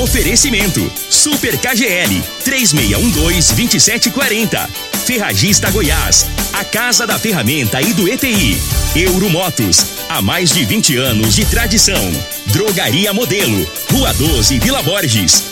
Oferecimento: Super KGL 3612-2740. Ferragista Goiás, a casa da ferramenta e do EPI. Euromotos, há mais de 20 anos de tradição. Drogaria Modelo, Rua 12, Vila Borges.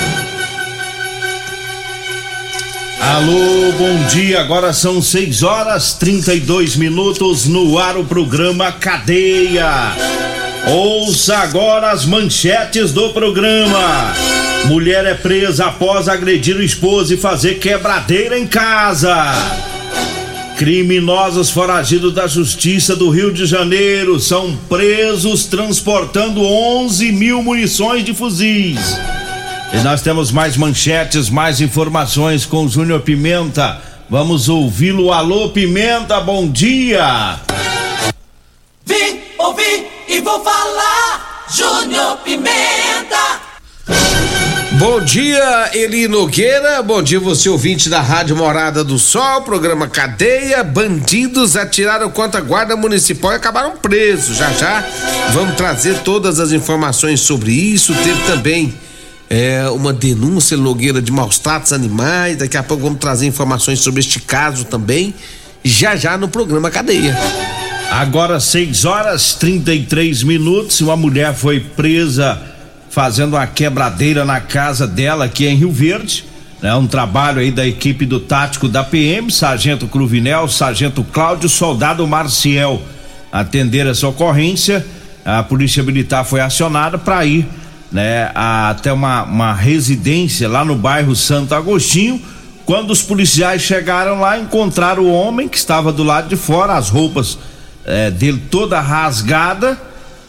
Alô, bom dia. Agora são 6 horas 32 minutos no ar o programa Cadeia. Ouça agora as manchetes do programa. Mulher é presa após agredir o esposo e fazer quebradeira em casa. Criminosos foragidos da Justiça do Rio de Janeiro são presos transportando 11 mil munições de fuzis. E nós temos mais manchetes, mais informações com o Júnior Pimenta. Vamos ouvi-lo. Alô, Pimenta, bom dia! Vim, ouvi e vou falar. Júnior Pimenta. Bom dia, Eli Nogueira. Bom dia, você ouvinte da Rádio Morada do Sol, programa Cadeia. Bandidos atiraram contra a Guarda Municipal e acabaram presos. Já já vamos trazer todas as informações sobre isso. Teve também é, uma denúncia Nogueira de maus tratos animais. Daqui a pouco vamos trazer informações sobre este caso também. Já já no programa Cadeia. Agora 6 horas 33 minutos. Uma mulher foi presa fazendo uma quebradeira na casa dela aqui em Rio Verde. É um trabalho aí da equipe do tático da PM, Sargento Cruvinel, Sargento Cláudio, Soldado Marciel. Atender essa ocorrência, a Polícia Militar foi acionada para ir né, até uma, uma residência lá no bairro Santo Agostinho. Quando os policiais chegaram lá, encontraram o homem que estava do lado de fora, as roupas é, dele toda rasgada,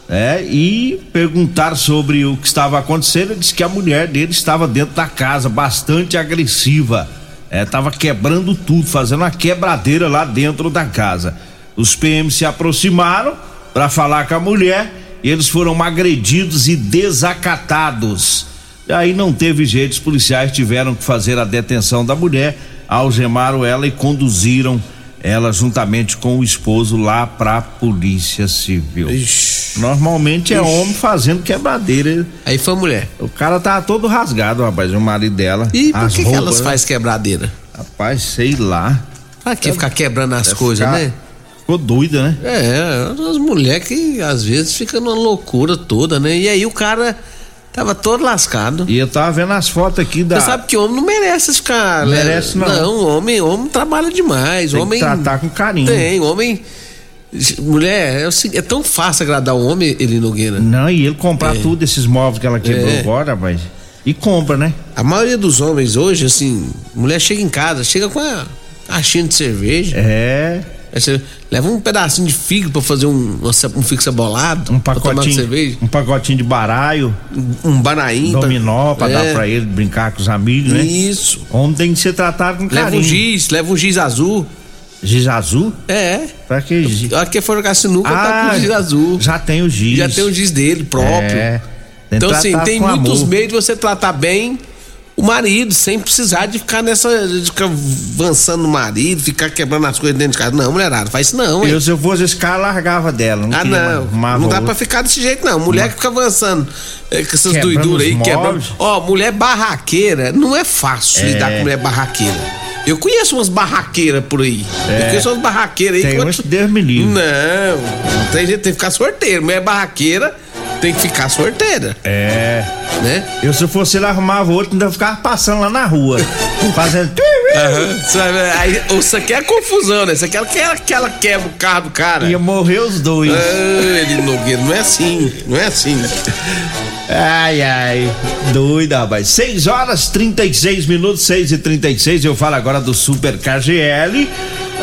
é, e perguntar sobre o que estava acontecendo. Ele disse que a mulher dele estava dentro da casa, bastante agressiva, estava quebrando tudo, fazendo uma quebradeira lá dentro da casa. Os PMs se aproximaram para falar com a mulher eles foram agredidos e desacatados. E aí não teve jeito, os policiais tiveram que fazer a detenção da mulher, algemaram ela e conduziram ela juntamente com o esposo lá pra polícia civil. Ixi. Normalmente é Ixi. homem fazendo quebradeira. Aí foi mulher. O cara tá todo rasgado, rapaz, o marido dela. E por que, roupas, que elas né? fazem quebradeira? Rapaz, sei lá. Pra que ficar quebrando as coisas, né? Ficou doida, né? É, as mulheres que às vezes ficam numa loucura toda, né? E aí o cara tava todo lascado. E eu tava vendo as fotos aqui da. Você sabe que homem não merece ficar. Não né? merece, não. Não, homem, homem trabalha demais. Tem homem. Que tratar com carinho. Tem, homem. Mulher, é, é, tão fácil agradar o homem, ele Nogueira. Não, e ele comprar é. tudo esses móveis que ela quebrou é. agora, mas. E compra, né? A maioria dos homens hoje, assim, mulher chega em casa, chega com a caixinha de cerveja. É. Aí você leva um pedacinho de figo para fazer um, um fixa bolado. Um pacotinho. Um pacotinho de baralho. Um, um. Dominó pra é. dar pra ele brincar com os amigos, né? Isso. Homem tem que ser tratado com carinho. Leva um giz, leva um giz azul. Giz azul? É. Pra que giz? Aqui que for jogar sinuca, ah, tá com giz azul. Já tem o giz. Já tem o giz dele próprio. É. Então, assim, tem muitos amor. meios de você tratar bem marido, sem precisar de ficar nessa. de ficar avançando o marido, ficar quebrando as coisas dentro de casa. Não, mulherada, faz isso não, Eu, se eu fosse esse cara, largava dela. Não ah, não. Não dá pra ficar desse jeito, não. Mulher que fica avançando é, com essas doiduras aí, quebrando. Ó, mulher barraqueira, não é fácil é... lidar com mulher barraqueira. Eu conheço umas barraqueiras por aí. É. Eu conheço umas barraqueiras aí. Tem uns Deus me livre. Não, não tem jeito, tem que ficar sorteiro. Mulher barraqueira tem que ficar sorteira. É. Né? Eu, se fosse ele, arrumava outro, ainda ficava passando lá na rua. fazendo. Uhum. Aí, isso aqui é confusão, né? Isso aqui é aquela que ela quebra o carro do cara. Ia morrer os dois. Ah, ele Nogueira, não é assim. Não é assim. Ai, ai, doida, rapaz. 6 horas 36 minutos, 6 e 36 Eu falo agora do Super KGL.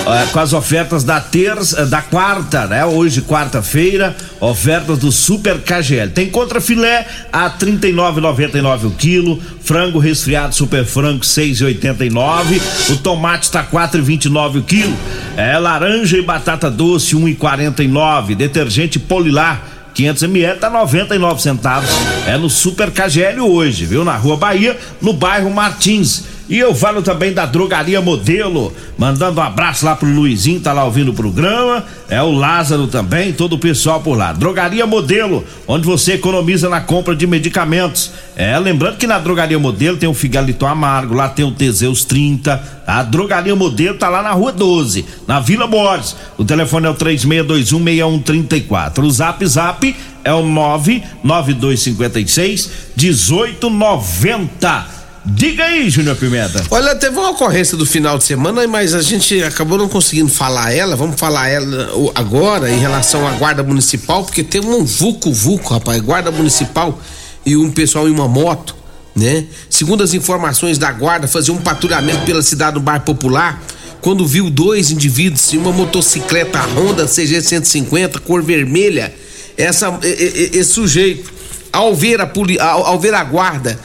É, com as ofertas da terça, da quarta, né? Hoje, quarta-feira, ofertas do Super KGL. Tem contra filé a 39,99 o quilo, frango resfriado super frango 6,89, o tomate está 4,29 o quilo. É laranja e batata doce 1,49, detergente Polilar 500 ml tá 99 centavos. É no Super KGL hoje, viu? Na Rua Bahia, no bairro Martins. E eu falo também da Drogaria Modelo, mandando um abraço lá pro Luizinho, tá lá ouvindo o programa. É o Lázaro também, todo o pessoal por lá. Drogaria Modelo, onde você economiza na compra de medicamentos. É, lembrando que na Drogaria Modelo tem o Figalito Amargo, lá tem o Teseus 30. A Drogaria Modelo tá lá na Rua 12, na Vila Borges. O telefone é o 36216134. O Zap Zap é o 99256 1890. Diga aí, Júnior Pimenta. Olha, teve uma ocorrência do final de semana, mas a gente acabou não conseguindo falar ela. Vamos falar ela agora em relação à guarda municipal, porque tem um vulco, rapaz, guarda municipal e um pessoal em uma moto, né? Segundo as informações da guarda, fazia um patrulhamento pela cidade do bairro Popular quando viu dois indivíduos em uma motocicleta Honda CG 150 cor vermelha. Essa esse sujeito ao ver a ao, ao ver a guarda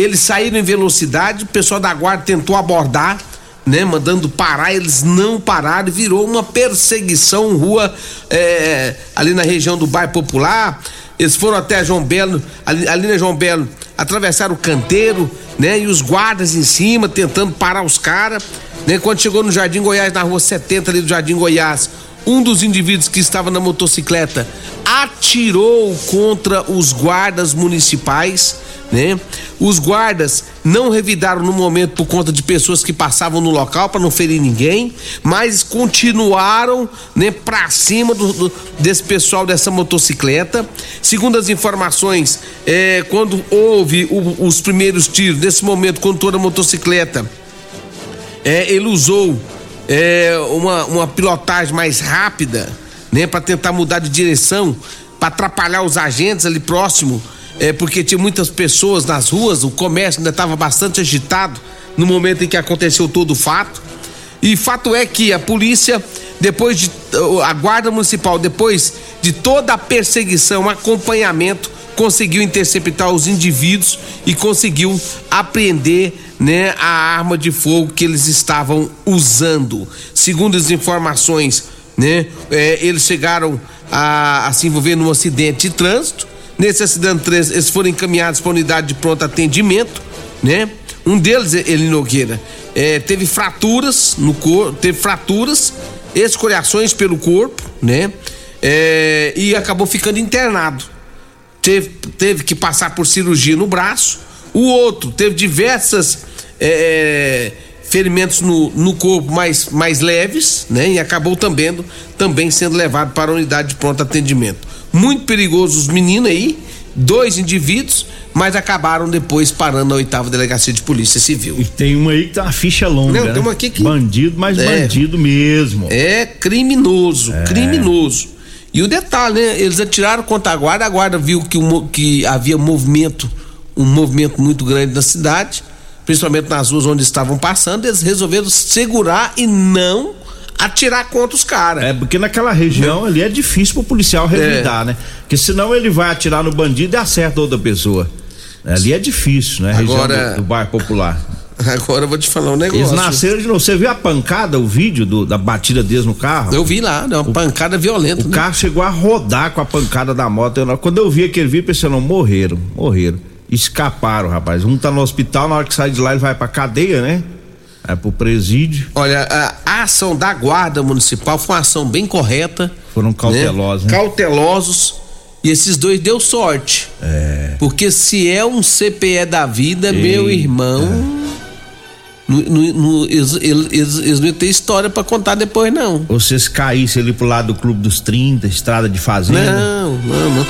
eles saíram em velocidade, o pessoal da guarda tentou abordar, né, mandando parar, eles não pararam, virou uma perseguição rua é, ali na região do bairro Popular. Eles foram até João Belo, ali, ali na João Belo, atravessaram o canteiro, né, e os guardas em cima tentando parar os caras. Né, quando chegou no Jardim Goiás, na rua 70 ali do Jardim Goiás, um dos indivíduos que estava na motocicleta atirou contra os guardas municipais né? Os guardas não revidaram no momento por conta de pessoas que passavam no local para não ferir ninguém, mas continuaram, né, para cima do, do, desse pessoal dessa motocicleta. Segundo as informações, é, quando houve o, os primeiros tiros, nesse momento, quando toda a motocicleta, é, ele usou é, uma, uma pilotagem mais rápida, né, para tentar mudar de direção, para atrapalhar os agentes ali próximo é, porque tinha muitas pessoas nas ruas, o comércio ainda estava bastante agitado no momento em que aconteceu todo o fato. E fato é que a polícia, depois de. a Guarda Municipal, depois de toda a perseguição, acompanhamento, conseguiu interceptar os indivíduos e conseguiu apreender né, a arma de fogo que eles estavam usando. Segundo as informações, né, é, eles chegaram a, a se envolver num acidente de trânsito Acidente, três, eles foram encaminhados para a unidade de pronto atendimento, né? Um deles, ele Nogueira, é, teve fraturas no corpo, teve fraturas, escoriações pelo corpo, né? É, e acabou ficando internado. Teve, teve que passar por cirurgia no braço. O outro teve diversas é, ferimentos no, no corpo mais, mais leves, né? E acabou também, também sendo levado para a unidade de pronto atendimento muito perigoso os meninos aí, dois indivíduos, mas acabaram depois parando na oitava delegacia de polícia civil. E tem uma aí que tá uma ficha longa. Não, né? tem uma aqui que. Bandido, mas é, bandido mesmo. É criminoso, é. criminoso. E o detalhe, né? Eles atiraram contra a guarda, a guarda viu que, que havia movimento, um movimento muito grande na cidade, principalmente nas ruas onde estavam passando, eles resolveram segurar e não atirar contra os caras. É, porque naquela região ali é difícil pro policial revidar, é. né? Porque senão ele vai atirar no bandido e acerta outra pessoa. Ali é difícil, né? Agora, região do, do bairro popular. Agora eu vou te falar um negócio. Eles nasceram de novo. Você viu a pancada, o vídeo do, da batida deles no carro? Eu vi lá, né? uma o, pancada violenta. O né? carro chegou a rodar com a pancada da moto. Eu, quando eu vi aquele vídeo, pensei, não, morreram, morreram. Escaparam, rapaz. Um tá no hospital, na hora que sai de lá, ele vai pra cadeia, né? É pro presídio. Olha, a, a, ação da guarda municipal foi uma ação bem correta. Foram cautelosos. Né? Né? Cautelosos. E esses dois deu sorte. É. Porque se é um CPE da vida, Ei, meu irmão. É. No, no, no, eles, eles, eles, não têm história para contar depois, não. Ou vocês caíssem ali pro lado do Clube dos 30, estrada de fazenda? Não, não, não.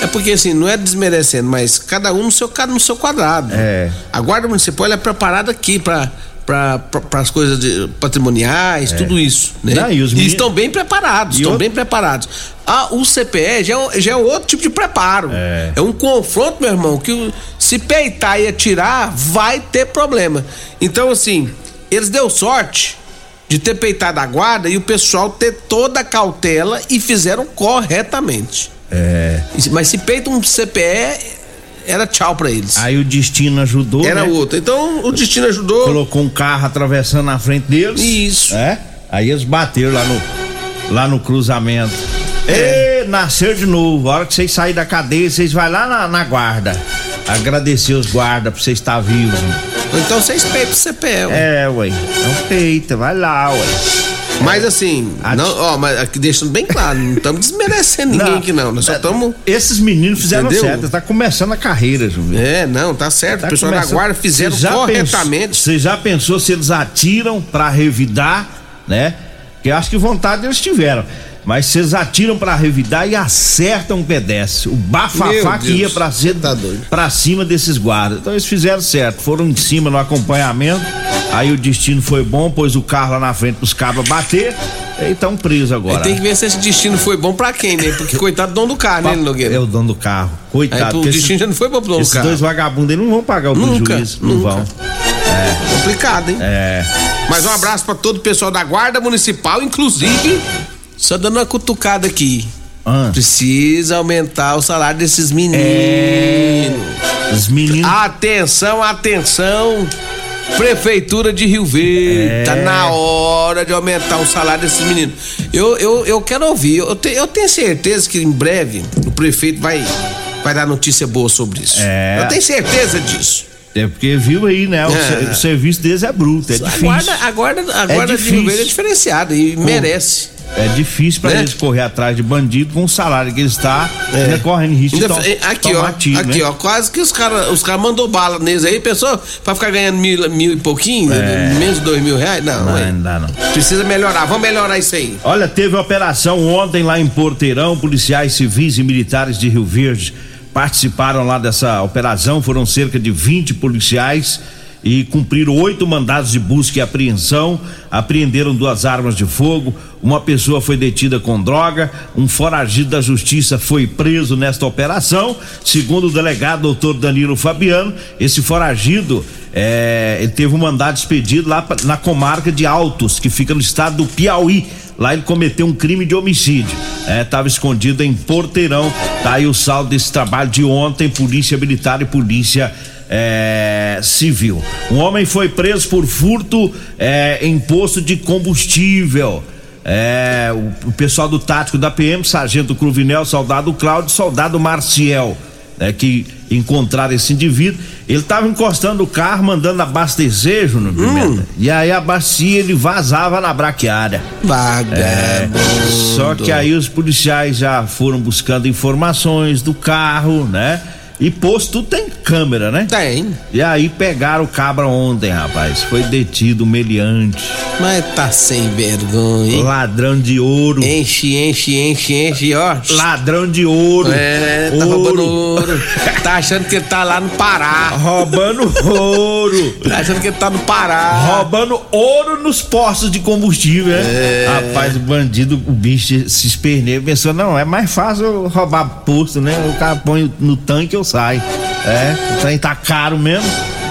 É porque assim, não é desmerecendo, mas cada um no seu, no seu quadrado. É. A Guarda Municipal é preparada aqui para para as coisas de, patrimoniais, tudo isso. Né? Não, e os e meninos- estão bem preparados, E estão outro- bem preparados. Ah, o CPE já é, um- já é outro tipo de preparo. É. um confronto, meu irmão, que se peitar e atirar, vai ter problema. Então, assim, eles deu sorte de ter peitado a guarda e o pessoal ter toda a cautela e fizeram corretamente. É. E Mas se peita um CPE, era tchau pra eles. Aí o destino ajudou. era né? outro. Então o destino ajudou. Colocou um carro atravessando na frente deles. Isso. É? Aí eles bateram lá no, lá no cruzamento. É. nasceu de novo. A hora que vocês saírem da cadeia, vocês vão lá na, na guarda. Agradecer os guardas por vocês estar vivos. Então vocês peitam o ué. É, ué. Então peita, vai lá, ué. Mas assim, não, ó, mas aqui deixando bem claro, não estamos desmerecendo ninguém aqui não, nós só estamos. Esses meninos fizeram Entendeu? certo, tá começando a carreira, Júlio. É, não, tá certo. Tá o pessoal da guarda fizeram corretamente. Você já pensou se eles atiram pra revidar, né? Que eu acho que vontade eles tiveram. Mas se eles atiram pra revidar e acertam um pedestre. O bafafá que ia pra, cima, tá pra cima desses guardas. Então eles fizeram certo. Foram em cima no acompanhamento. Aí o destino foi bom, pôs o carro lá na frente pros cabras bater. E estão presos agora. Tem que ver se esse destino foi bom pra quem, né? Porque coitado do dono do carro, né, Nogueira? É o dono do carro. Aí Coitado. porque destino esses- já não foi bom pro dono do Esses carro. dois vagabundos eles não vão pagar o Nunca, prejuízo. Não nunca. vão. Complicado, hein? É. Mas um abraço pra todo o pessoal da Guarda Municipal, inclusive, só dando uma cutucada aqui. Ah. Precisa aumentar o salário desses meninos. É. Os meninos. Atenção, atenção. Prefeitura de Rio Verde, tá na hora de aumentar o salário desses meninos. Eu, eu, eu quero ouvir, eu, te- eu tenho certeza que em breve o prefeito vai, vai dar notícia boa sobre isso. É. Eu tenho certeza disso. É porque viu aí, né? O, É. serviço deles é bruto, é A difícil. guarda, a guarda, a guarda de. Rio Verde é diferenciada e merece. É difícil pra Né? eles correr atrás de bandido com o salário que eles estão, É. ainda correndo risco Ainda de to- aqui, ó, tiro, aqui, né? ó, quase que os caras os cara mandou bala neles aí, pessoa, pra ficar ganhando mil, mil e pouquinho, menos de dois mil reais, não, É. Não, ué. não dá não. precisa melhorar, vamos melhorar isso aí. Olha, teve operação ontem lá em Porteirão, policiais civis e militares de Rio Verde participaram lá dessa operação, foram cerca de 20 policiais e cumpriram oito mandados de busca e apreensão, apreenderam duas armas de fogo, uma pessoa foi detida com droga, um foragido da justiça foi preso nesta operação, segundo o delegado doutor Danilo Fabiano, esse foragido é, ele teve um mandado expedido lá na comarca de Altos, que fica no estado do Piauí. Lá ele cometeu um crime de homicídio. Estava escondido em Porteirão. Tá o saldo desse trabalho de ontem, polícia militar e polícia é, civil. Um homem foi preso por furto é, em posto de combustível. É, o, o pessoal do tático da PM, sargento Cruvinel, soldado Cláudio, soldado Marciel, né, que encontraram esse indivíduo. Ele estava encostando o carro, mandando abastecer, Júnior Pimenta. E aí a bacia ele vazava na braquiária. Vagabundo. Só que aí os policiais já foram buscando informações do carro, né? E posto tem câmera, né? Tem, E aí pegaram o cabra ontem, rapaz. Foi detido meliante, mas tá sem vergonha, hein? ladrão de ouro. Enche, enche, enche, enche, ó. Ladrão de ouro. É, tá roubando ouro. Tá achando que ele tá lá no Pará. Roubando ouro. Tá achando que ele tá no Pará. Roubando ouro nos postos de combustível, né? Rapaz, o bandido, o bicho se esperneia, pensou, não, é mais fácil roubar posto, né? O cara põe no tanque eu saio. É, o trem tá caro mesmo.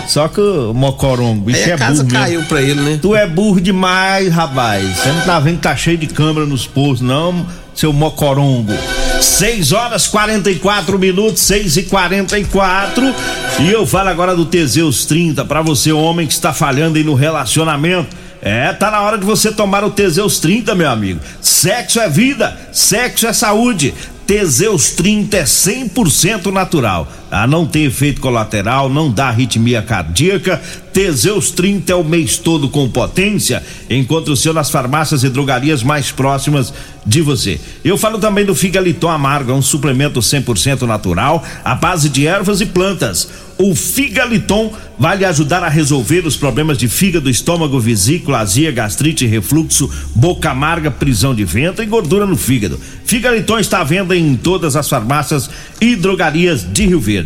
Só que o mocorongo, bicho Aí é a casa burro mesmo. caiu pra ele, né? Tu é burro demais, rapaz. Você não tá vendo que tá cheio de câmera nos postos, não, seu mocorongo. 6 horas 44 minutos, 6 e 44 E eu falo agora do Teseus 30 pra você, homem que está falhando aí no relacionamento. É, tá na hora de você tomar o Teseus 30, meu amigo. Sexo é vida, sexo é saúde. Teseus 30 é 100% natural. Ah, não tem efeito colateral, não dá arritmia cardíaca. Teseus 30 é o mês todo com potência. Encontre o seu nas farmácias e drogarias mais próximas de você. Eu falo também do Figaliton Amargo, é um suplemento 100% natural, à base de ervas e plantas. O Figaliton vai lhe ajudar a resolver os problemas de fígado, estômago, vesícula, azia, gastrite, refluxo, boca amarga, prisão de ventre e gordura no fígado. Figaliton está à venda em todas as farmácias e drogarias de Rio Verde.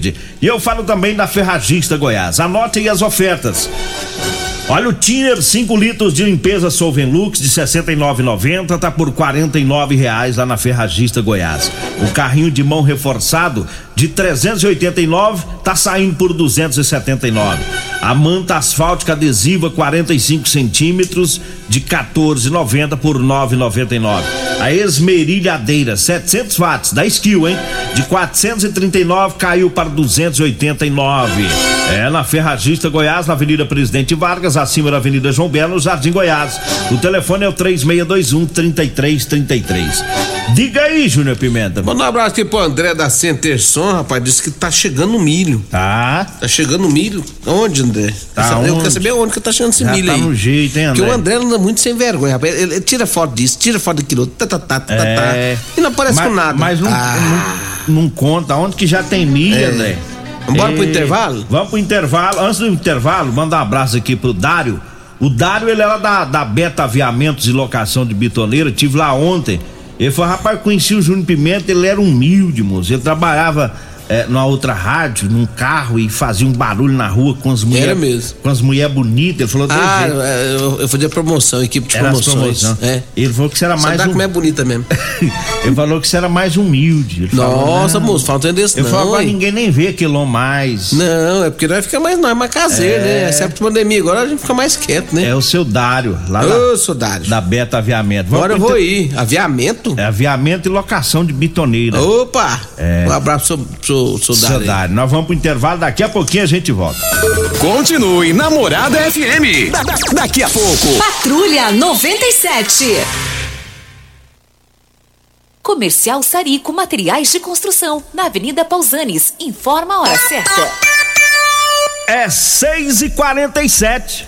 E eu falo também da Ferragista Goiás. Anote aí as ofertas. Olha o Tiner 5 litros de limpeza Solvenlux de 69,90 tá por 49 reais lá na Ferragista Goiás. O carrinho de mão reforçado de 389 tá saindo por 279. A manta asfáltica adesiva 45 centímetros de 14,90 por 9,99. A esmerilhadeira 700 watts da Skill, hein? De 439 caiu para 289. É na Ferragista Goiás, na Avenida Presidente Vargas, acima da Avenida João Belo, no Jardim Goiás. O telefone é o 3621 3333. Diga aí, Júnior Pimenta. Manda um abraço aqui pro André da Centerson, rapaz. Disse que tá chegando milho. Tá. Tá chegando milho. Onde, André? Tá Eu onde? quero saber onde que tá chegando esse Já milho tá aí. no jeito, hein, Porque André? o André anda muito sem vergonha, rapaz. Ele, ele tira foto disso, tira foto daquilo. Tá, tá, tá, tá, É. tá. E não aparece mas, com nada. Mas não, Ah. não, não conta. Onde que já tem milha, André? Vambora pro intervalo? Vamos pro intervalo. Antes do intervalo, mandar um abraço aqui pro Dário. O Dário, ele era da, da Beta Aviamentos e Locação de Bitoneira. Tive lá ontem. Ele falou, rapaz, conheci o Júnior Pimenta, ele era humilde, moço. Ele trabalhava é, numa outra rádio, num carro e fazia um barulho na rua com as mulheres. mesmo. Com as mulheres bonitas. Ele falou, Ah, é, eu, eu fazia promoção, equipe de era promoções. É. Ele falou que você era Só mais dá um... como é bonita mesmo. ele falou que você era mais humilde. Ele falou, Nossa, "Não." moço, falta desse Ele não. falou, agora hein? ninguém nem vê aquilo mais. Não, é porque nós fica mais nós, mais caseiro, É. né? Exceto pandemia, agora a gente fica mais quieto, né? É o seu Dário, lá Ô, soldado. da, da Beta Aviamento. Vamos Agora eu vou inter- ir. Aviamento? É aviamento e locação de bitoneira. Opa! É. Um abraço pro seu Seu. Dário. Nós vamos pro intervalo, daqui a pouquinho a gente volta. Continue Namorada FM. Da- da- daqui a pouco. Patrulha 97. Comercial Sarico Materiais de Construção, na Avenida Pausanes. Informa a hora certa. É 6 e 47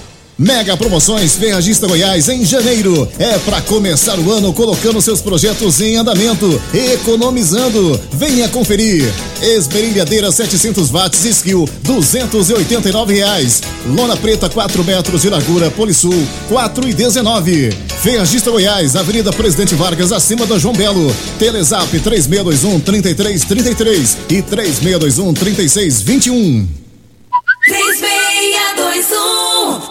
Mega Promoções Ferragista Goiás em janeiro. É para começar o ano colocando seus projetos em andamento, economizando. Venha conferir. Esmerilhadeira 700 watts Skill, 289 reais. Lona preta 4 metros de largura Polisul, 4 e 19. Ferragista Goiás, Avenida Presidente Vargas, acima da João Belo. Telezap 3621 3333 e 3621 3621. 3621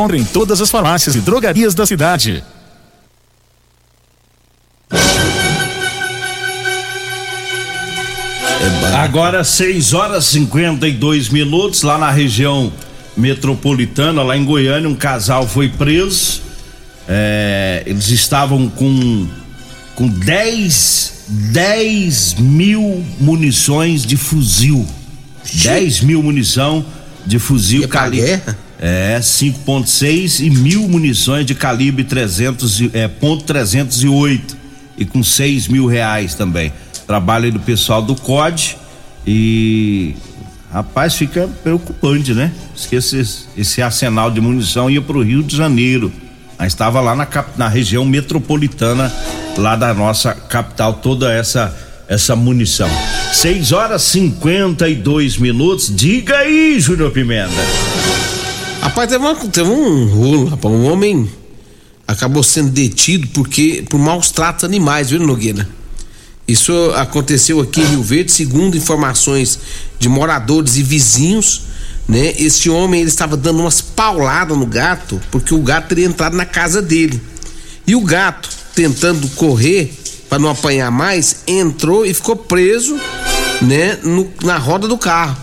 em todas as farmácias e drogarias da cidade. Agora 6 horas e 52 minutos lá na região metropolitana, lá em Goiânia, um casal foi preso. É, eles estavam com com 10 10 mil munições de fuzil. 10 mil munição de fuzil calibre. É, 5.6 e mil munições de calibre 300 e- é, ponto 308 e com 6 mil reais também. Trabalho do pessoal do COD e rapaz fica preocupante, né? Esse, esse arsenal de munição ia pro Rio de Janeiro. Mas estava lá na, na região metropolitana lá da nossa capital toda essa essa munição. 6 horas 52 minutos. Diga aí, Júnior Pimenta. Rapaz, teve, uma- teve um rolo, rapaz. Um homem acabou sendo detido porque por maus tratos animais, viu, Nogueira? Isso aconteceu aqui em Rio Verde, segundo informações de moradores e vizinhos, né? Este homem ele estava dando umas pauladas no gato porque o gato teria entrado na casa dele. E o gato, tentando correr para não apanhar mais, entrou e ficou preso, né, no- na roda do carro.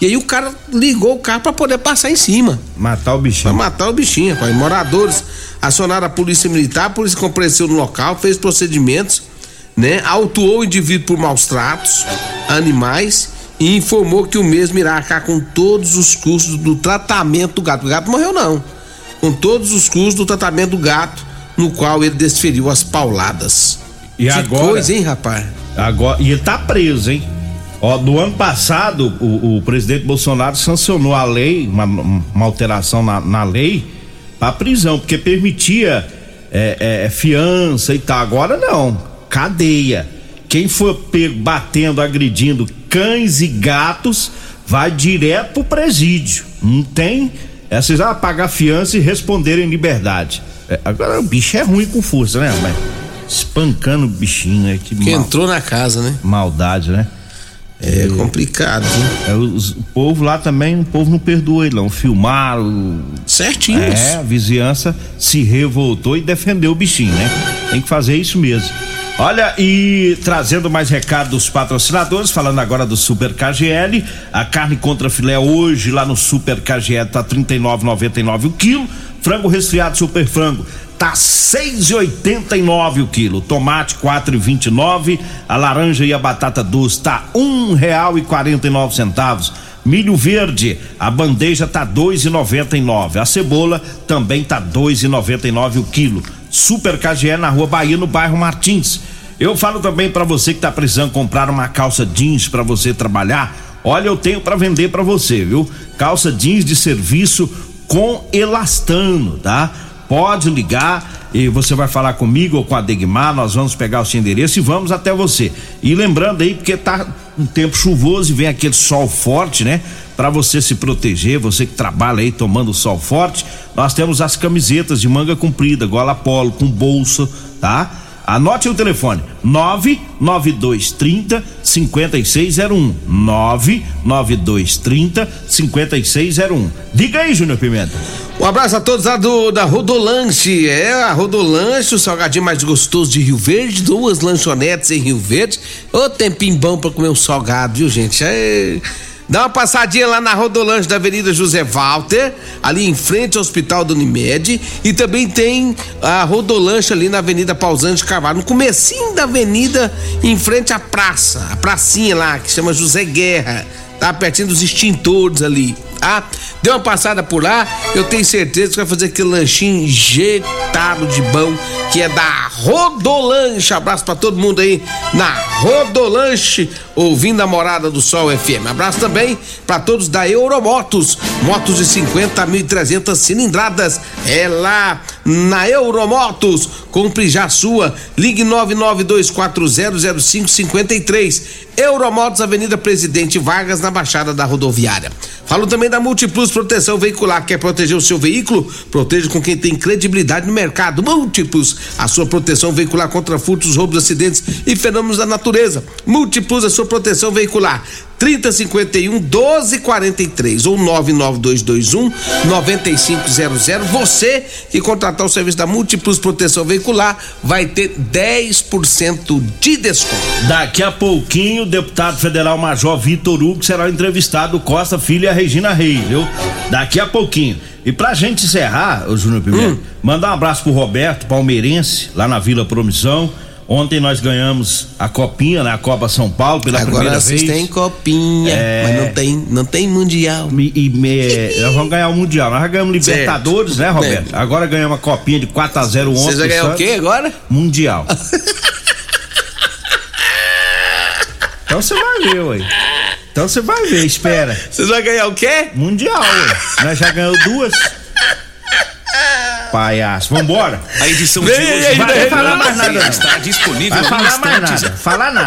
E aí o cara ligou o carro para poder passar em cima. Matar o bichinho. Pra matar o bichinho, rapaz. Moradores acionaram a polícia militar, a polícia compareceu no local, fez procedimentos, né? Autuou o indivíduo por maus tratos, animais e informou que o mesmo irá arcar com todos os custos do tratamento do gato. O gato morreu não. Com todos os custos do tratamento do gato, no qual ele desferiu as pauladas. E que agora? coisa, hein, rapaz? Agora, e ele tá preso, hein? Ó, no ano passado, o, o presidente Bolsonaro sancionou a lei, uma, uma alteração na, na lei, pra prisão, porque permitia é, é, fiança e tal. Agora não, cadeia. Quem for pego batendo, agredindo cães e gatos, vai direto pro presídio. Não tem. É, vocês vão pagar fiança e responder em liberdade. É, agora o bicho é ruim com força, né, mas Espancando o bichinho, né? Que, Que mal- entrou na casa, né? Maldade, né? É complicado, viu? É, os- o povo lá também, o povo não perdoa ele não. Filmaram. Certinho. É, a vizinhança se revoltou e defendeu o bichinho, né? Tem que fazer isso mesmo. Olha, e trazendo mais recado dos patrocinadores, falando agora do Super KGL, a carne contra filé hoje lá no Super KGL tá R$ 39,99 o quilo, frango resfriado Super Frango tá 6,89 o quilo, tomate 4,29, a laranja e a batata doce tá um real e quarenta e nove centavos. Milho verde, a bandeja tá dois e noventa e nove. A cebola também tá dois e noventa e nove o quilo. Super KGE na Rua Bahia, no bairro Martins. Eu falo também para você que tá precisando comprar uma calça jeans para você trabalhar. Olha, eu tenho para vender para você, viu? Calça jeans de serviço com elastano, tá? Pode ligar e você vai falar comigo ou com a Degmar, nós vamos pegar o seu endereço e vamos até você. E lembrando aí, porque tá um tempo chuvoso e vem aquele sol forte, né? Para você se proteger, você que trabalha aí tomando sol forte, nós temos as camisetas de manga comprida, gola polo, com bolso, tá? Anote o telefone: 99230 5601. 99230 5601. Diga aí, Júnior Pimenta. Um abraço a todos lá do, da Rodolanche. É, a Rodolanche, o salgadinho mais gostoso de Rio Verde, duas lanchonetes em Rio Verde. Ô tempinho bom pra comer um salgado, viu, gente? É. Dá uma passadinha lá na Rodolanche da Avenida José Walter, ali em frente ao Hospital do Unimed. E também tem a Rodolanche ali na Avenida Pausante Carvalho, no comecinho da avenida, em frente à praça, a pracinha lá, que chama José Guerra. Tá pertinho dos extintores ali, tá? Dê uma passada por lá, eu tenho certeza que vai fazer aquele lanchinho injetado de bom que é da Rodolanche. Abraço pra todo mundo aí na Rodolanche, ouvindo a Morada do Sol FM. Abraço também pra todos da Euromotos, motos de 50 a 1.300 cilindradas. É lá na Euromotos. Compre já sua. Ligue 992400553. Euromotos, Avenida Presidente Vargas, na Baixada da Rodoviária. Falo também da Multiplus Proteção Veicular. Quer proteger o seu veículo? Proteja com quem tem credibilidade no mercado. Múltiplos, a sua proteção veicular contra furtos, roubos, acidentes e fenômenos da natureza. Múltiplos, a sua proteção veicular. 3051 1243 ou 99221 9500. Você que contratar o serviço da Multiplus Proteção Veicular vai ter 10% de desconto. Daqui a pouquinho, o deputado federal Major Vitor Hugo será entrevistado Costa Filho e a Regina Reis, viu? Daqui a pouquinho. E pra gente encerrar, o Júnior Pimenta, mandar um abraço pro Roberto Palmeirense, lá na Vila Promissão. Ontem nós ganhamos a copinha, né? A Copa São Paulo pela Agora primeira vocês vez. têm copinha, É. mas não tem, não tem mundial. E, e me- nós vamos ganhar o Mundial. Nós já ganhamos Libertadores, Certo. né, Roberto? Agora ganhamos a copinha de 4x0 ontem. Vocês vão ganhar o quê agora? Mundial. então você vai ver, ué. Então você vai ver, espera. Vocês vão ganhar o quê? Mundial, ué. Nós já ganhamos duas. Palhaço, vambora. A edição de hoje programa vem aí. Cadeia está disponível Vai falar mais nada. Falar nada.